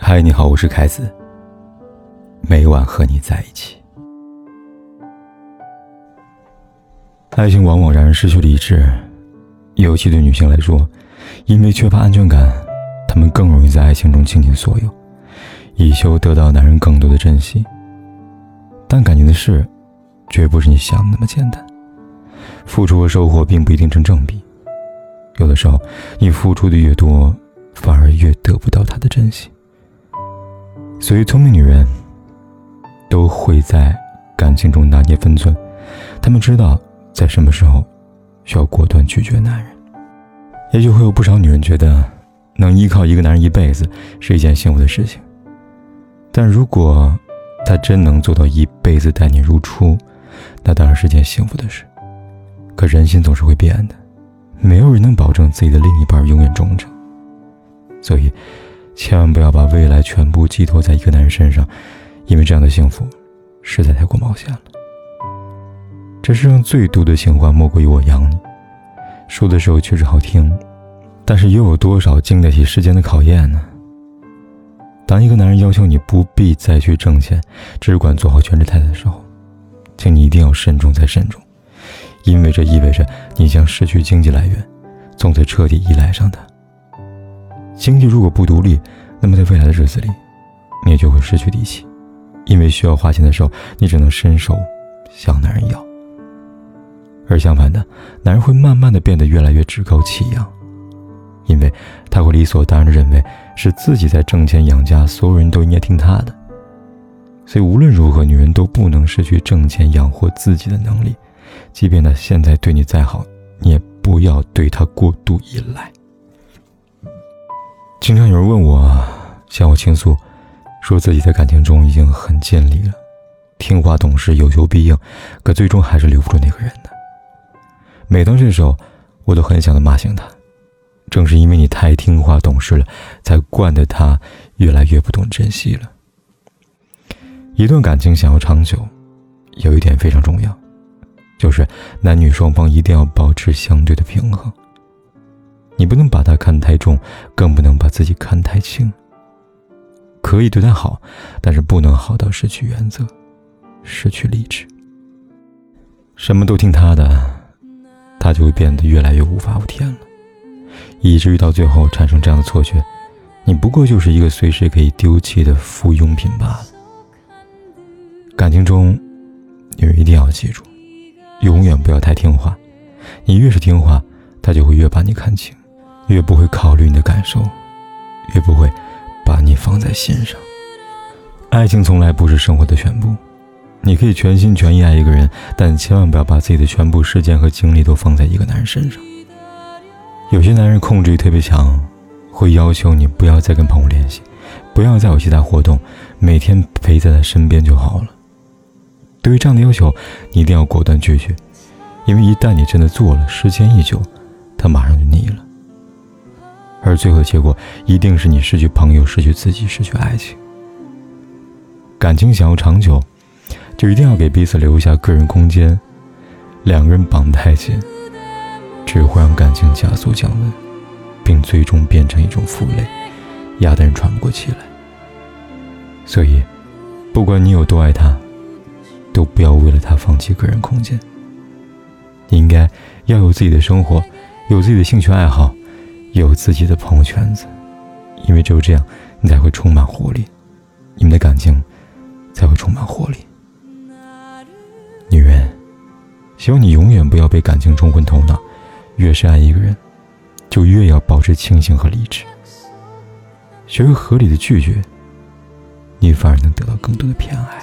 嗨，你好，我是凯子。每晚和你在一起。爱情往往让人失去理智，尤其对女性来说，因为缺乏安全感，她们更容易在爱情中倾尽所有，以求得到男人更多的珍惜。但感情的事，绝不是你想的那么简单，付出和收获并不一定成正比。有的时候，你付出的越多，反而越得不到他的珍惜。所以，聪明女人都会在感情中拿捏分寸，她们知道在什么时候需要果断拒绝男人。也许会有不少女人觉得，能依靠一个男人一辈子是一件幸福的事情。但如果他真能做到一辈子待你如初，那当然是件幸福的事。可人心总是会变的，没有人能保证自己的另一半永远忠诚，所以。千万不要把未来全部寄托在一个男人身上，因为这样的幸福实在太过冒险了。这世上最毒的情话莫过于我养你，说的时候确实好听，但是又有多少经得起时间的考验呢？当一个男人要求你不必再去挣钱，只管做好全职太太的时候，请你一定要慎重再慎重，因为这意味着你将失去经济来源，从此彻底依赖上他。经济如果不独立，那么在未来的日子里，你也就会失去底气，因为需要花钱的时候，你只能伸手向男人要。而相反的，男人会慢慢的变得越来越趾高气扬，因为他会理所当然的认为是自己在挣钱养家，所有人都应该听他的。所以无论如何，女人都不能失去挣钱养活自己的能力，即便他现在对你再好，你也不要对他过度依赖。经常有人问我，向我倾诉，说自己在感情中已经很尽力了，听话懂事，有求必应，可最终还是留不住那个人的。每当这时候，我都很想的骂醒他。正是因为你太听话懂事了，才惯得他越来越不懂珍惜了。一段感情想要长久，有一点非常重要，就是男女双方一定要保持相对的平衡。你不能把他看太重，更不能把自己看太轻。可以对他好，但是不能好到失去原则，失去理智。什么都听他的，他就会变得越来越无法无天了，以至于到最后产生这样的错觉：你不过就是一个随时可以丢弃的附庸品罢了。感情中，女人一定要记住，永远不要太听话。你越是听话，他就会越把你看轻。越不会考虑你的感受，越不会把你放在心上。爱情从来不是生活的全部，你可以全心全意爱一个人，但千万不要把自己的全部时间和精力都放在一个男人身上。有些男人控制欲特别强，会要求你不要再跟朋友联系，不要再有其他活动，每天陪在他身边就好了。对于这样的要求，你一定要果断拒绝，因为一旦你真的做了，时间一久，他马上就腻了。而最后的结果一定是你失去朋友，失去自己，失去爱情。感情想要长久，就一定要给彼此留下个人空间。两个人绑太紧，只会让感情加速降温，并最终变成一种负累，压得人喘不过气来。所以，不管你有多爱他，都不要为了他放弃个人空间。你应该要有自己的生活，有自己的兴趣爱好。有自己的朋友圈子，因为只有这样，你才会充满活力，你们的感情才会充满活力。女人，希望你永远不要被感情冲昏头脑。越是爱一个人，就越要保持清醒和理智，学会合理的拒绝，你反而能得到更多的偏爱。